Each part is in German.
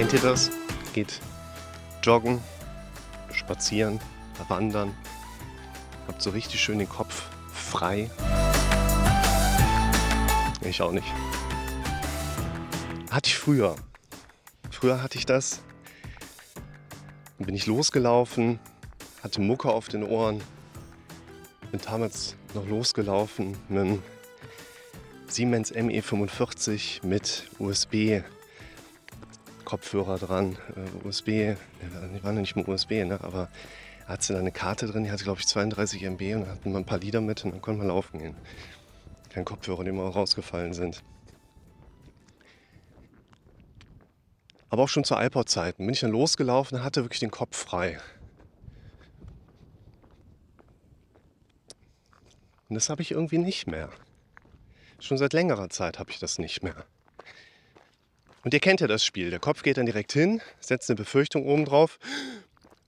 Kennt ihr das? Geht joggen, spazieren, wandern. Habt so richtig schön den Kopf frei. Ich auch nicht. Hatte ich früher. Früher hatte ich das. Dann bin ich losgelaufen, hatte Mucke auf den Ohren. Bin damals noch losgelaufen mit Siemens ME45 mit USB Kopfhörer dran, äh, USB, die waren ja nicht mehr USB, ne? aber er hatte dann eine Karte drin, die hatte glaube ich 32 MB und dann hatten wir ein paar Lieder mit und dann konnte man laufen gehen. Kein Kopfhörer, die mal rausgefallen sind. Aber auch schon zu iPod-Zeiten bin ich dann losgelaufen und hatte wirklich den Kopf frei. Und das habe ich irgendwie nicht mehr. Schon seit längerer Zeit habe ich das nicht mehr. Und ihr kennt ja das Spiel. Der Kopf geht dann direkt hin, setzt eine Befürchtung oben drauf.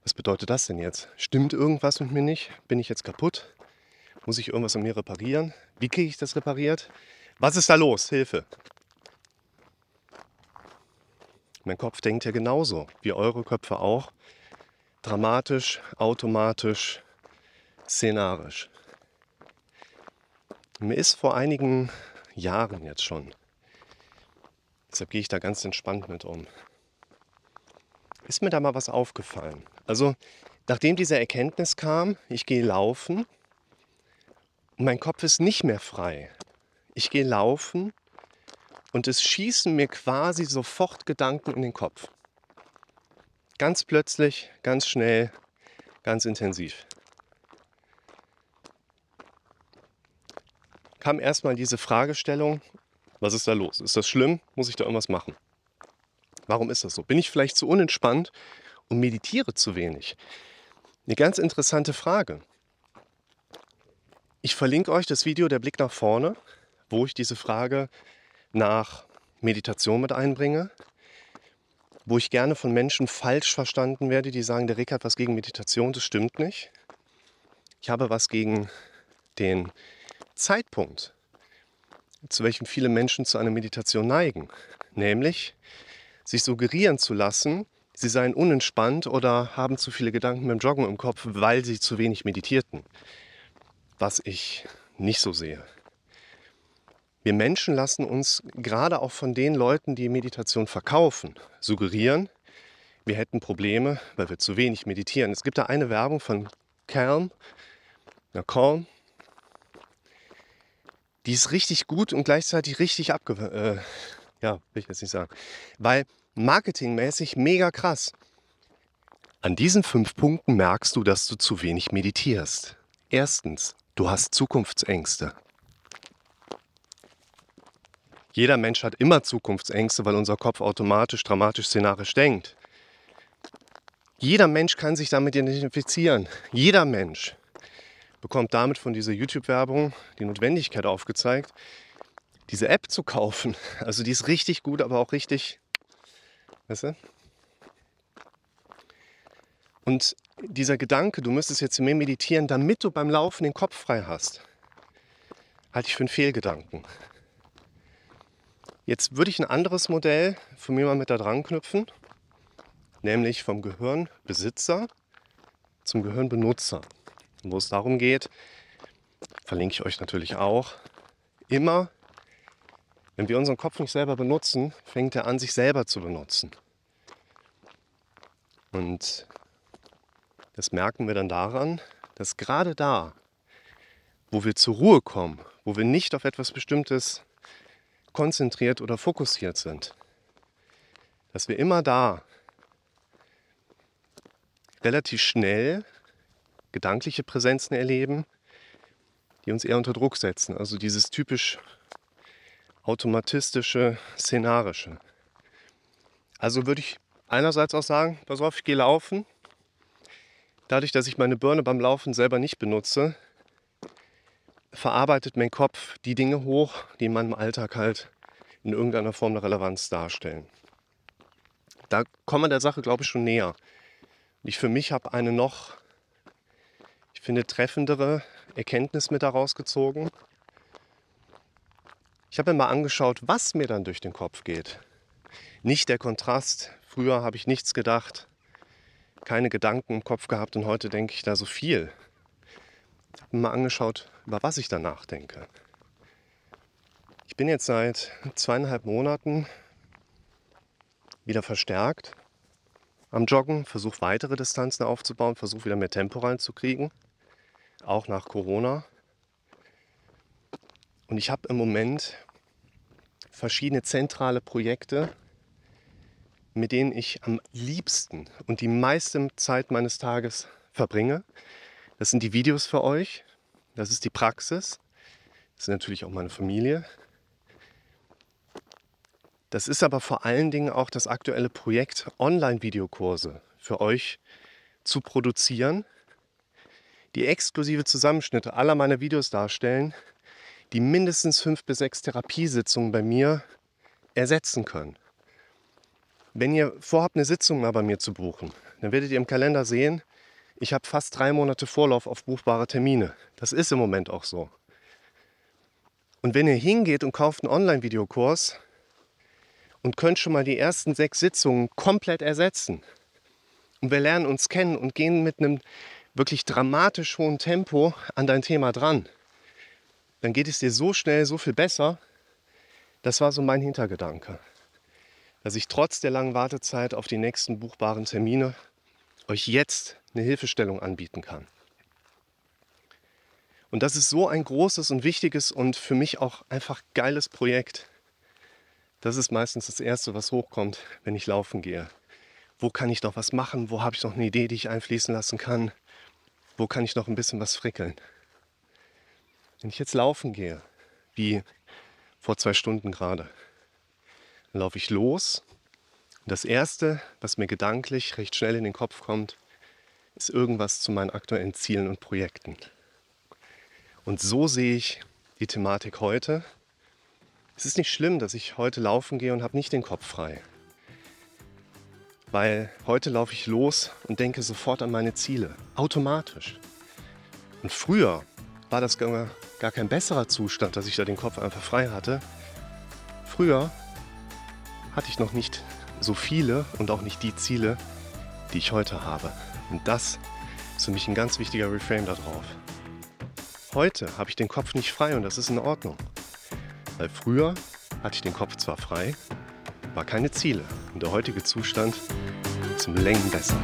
Was bedeutet das denn jetzt? Stimmt irgendwas mit mir nicht? Bin ich jetzt kaputt? Muss ich irgendwas an mir reparieren? Wie kriege ich das repariert? Was ist da los? Hilfe! Mein Kopf denkt ja genauso, wie eure Köpfe auch. Dramatisch, automatisch, szenarisch. Mir ist vor einigen Jahren jetzt schon Deshalb gehe ich da ganz entspannt mit um. Ist mir da mal was aufgefallen? Also, nachdem diese Erkenntnis kam, ich gehe laufen und mein Kopf ist nicht mehr frei. Ich gehe laufen und es schießen mir quasi sofort Gedanken in den Kopf. Ganz plötzlich, ganz schnell, ganz intensiv. Kam erstmal diese Fragestellung, was ist da los? Ist das schlimm? Muss ich da irgendwas machen? Warum ist das so? Bin ich vielleicht zu unentspannt und meditiere zu wenig? Eine ganz interessante Frage. Ich verlinke euch das Video Der Blick nach vorne, wo ich diese Frage nach Meditation mit einbringe, wo ich gerne von Menschen falsch verstanden werde, die sagen, der Rick hat was gegen Meditation, das stimmt nicht. Ich habe was gegen den Zeitpunkt, zu welchem viele Menschen zu einer Meditation neigen, nämlich sich suggerieren zu lassen, sie seien unentspannt oder haben zu viele Gedanken beim Joggen im Kopf, weil sie zu wenig meditierten. Was ich nicht so sehe. Wir Menschen lassen uns gerade auch von den Leuten, die Meditation verkaufen, suggerieren, wir hätten Probleme, weil wir zu wenig meditieren. Es gibt da eine Werbung von Calm, na Calm, die ist richtig gut und gleichzeitig richtig abge... Äh, ja, will ich jetzt nicht sagen. Weil marketingmäßig mega krass. An diesen fünf Punkten merkst du, dass du zu wenig meditierst. Erstens, du hast Zukunftsängste. Jeder Mensch hat immer Zukunftsängste, weil unser Kopf automatisch, dramatisch, szenarisch denkt. Jeder Mensch kann sich damit identifizieren. Jeder Mensch bekommt damit von dieser YouTube-Werbung die Notwendigkeit aufgezeigt, diese App zu kaufen. Also die ist richtig gut, aber auch richtig, weißt du? Und dieser Gedanke, du müsstest jetzt mehr meditieren, damit du beim Laufen den Kopf frei hast, halte ich für einen Fehlgedanken. Jetzt würde ich ein anderes Modell von mir mal mit da dran knüpfen, nämlich vom Gehirnbesitzer zum Gehirnbenutzer wo es darum geht, verlinke ich euch natürlich auch, immer, wenn wir unseren Kopf nicht selber benutzen, fängt er an, sich selber zu benutzen. Und das merken wir dann daran, dass gerade da, wo wir zur Ruhe kommen, wo wir nicht auf etwas Bestimmtes konzentriert oder fokussiert sind, dass wir immer da relativ schnell gedankliche Präsenzen erleben, die uns eher unter Druck setzen. Also dieses typisch automatistische, szenarische. Also würde ich einerseits auch sagen, pass auf, ich gehe laufen. Dadurch, dass ich meine Birne beim Laufen selber nicht benutze, verarbeitet mein Kopf die Dinge hoch, die in meinem Alltag halt in irgendeiner Form eine Relevanz darstellen. Da kommen wir der Sache, glaube ich, schon näher. Ich für mich habe eine noch finde, treffendere Erkenntnis mit daraus gezogen. Ich habe mir mal angeschaut, was mir dann durch den Kopf geht. Nicht der Kontrast Früher habe ich nichts gedacht, keine Gedanken im Kopf gehabt und heute denke ich da so viel. Ich habe mir mal angeschaut, über was ich da nachdenke. Ich bin jetzt seit zweieinhalb Monaten wieder verstärkt am Joggen, versuche weitere Distanzen aufzubauen, versuche wieder mehr Tempo reinzukriegen, auch nach Corona. Und ich habe im Moment verschiedene zentrale Projekte, mit denen ich am liebsten und die meiste Zeit meines Tages verbringe. Das sind die Videos für euch, das ist die Praxis, das ist natürlich auch meine Familie. Das ist aber vor allen Dingen auch das aktuelle Projekt, Online-Videokurse für euch zu produzieren, die exklusive Zusammenschnitte aller meiner Videos darstellen, die mindestens fünf bis sechs Therapiesitzungen bei mir ersetzen können. Wenn ihr vorhabt, eine Sitzung mal bei mir zu buchen, dann werdet ihr im Kalender sehen, ich habe fast drei Monate Vorlauf auf buchbare Termine. Das ist im Moment auch so. Und wenn ihr hingeht und kauft einen Online-Videokurs und könnt schon mal die ersten sechs Sitzungen komplett ersetzen, und wir lernen uns kennen und gehen mit einem wirklich dramatisch hohen Tempo an dein Thema dran, dann geht es dir so schnell, so viel besser. Das war so mein Hintergedanke dass ich trotz der langen Wartezeit auf die nächsten buchbaren Termine euch jetzt eine Hilfestellung anbieten kann. Und das ist so ein großes und wichtiges und für mich auch einfach geiles Projekt. Das ist meistens das Erste, was hochkommt, wenn ich laufen gehe. Wo kann ich noch was machen? Wo habe ich noch eine Idee, die ich einfließen lassen kann? Wo kann ich noch ein bisschen was frickeln? Wenn ich jetzt laufen gehe, wie vor zwei Stunden gerade, dann laufe ich los. Und das Erste, was mir gedanklich recht schnell in den Kopf kommt, ist irgendwas zu meinen aktuellen Zielen und Projekten. Und so sehe ich die Thematik heute. Es ist nicht schlimm, dass ich heute laufen gehe und habe nicht den Kopf frei. Weil heute laufe ich los und denke sofort an meine Ziele. Automatisch. Und früher war das gar, kein besserer Zustand, dass ich da den Kopf einfach frei hatte. Früher hatte ich noch nicht so viele und auch nicht die Ziele, die ich heute habe. Und das ist für mich ein ganz wichtiger Reframe darauf. Heute habe ich den Kopf nicht frei und das ist in Ordnung. Weil früher hatte ich den Kopf zwar frei, war keine Ziele. Und der heutige Zustand ist um Längen besser.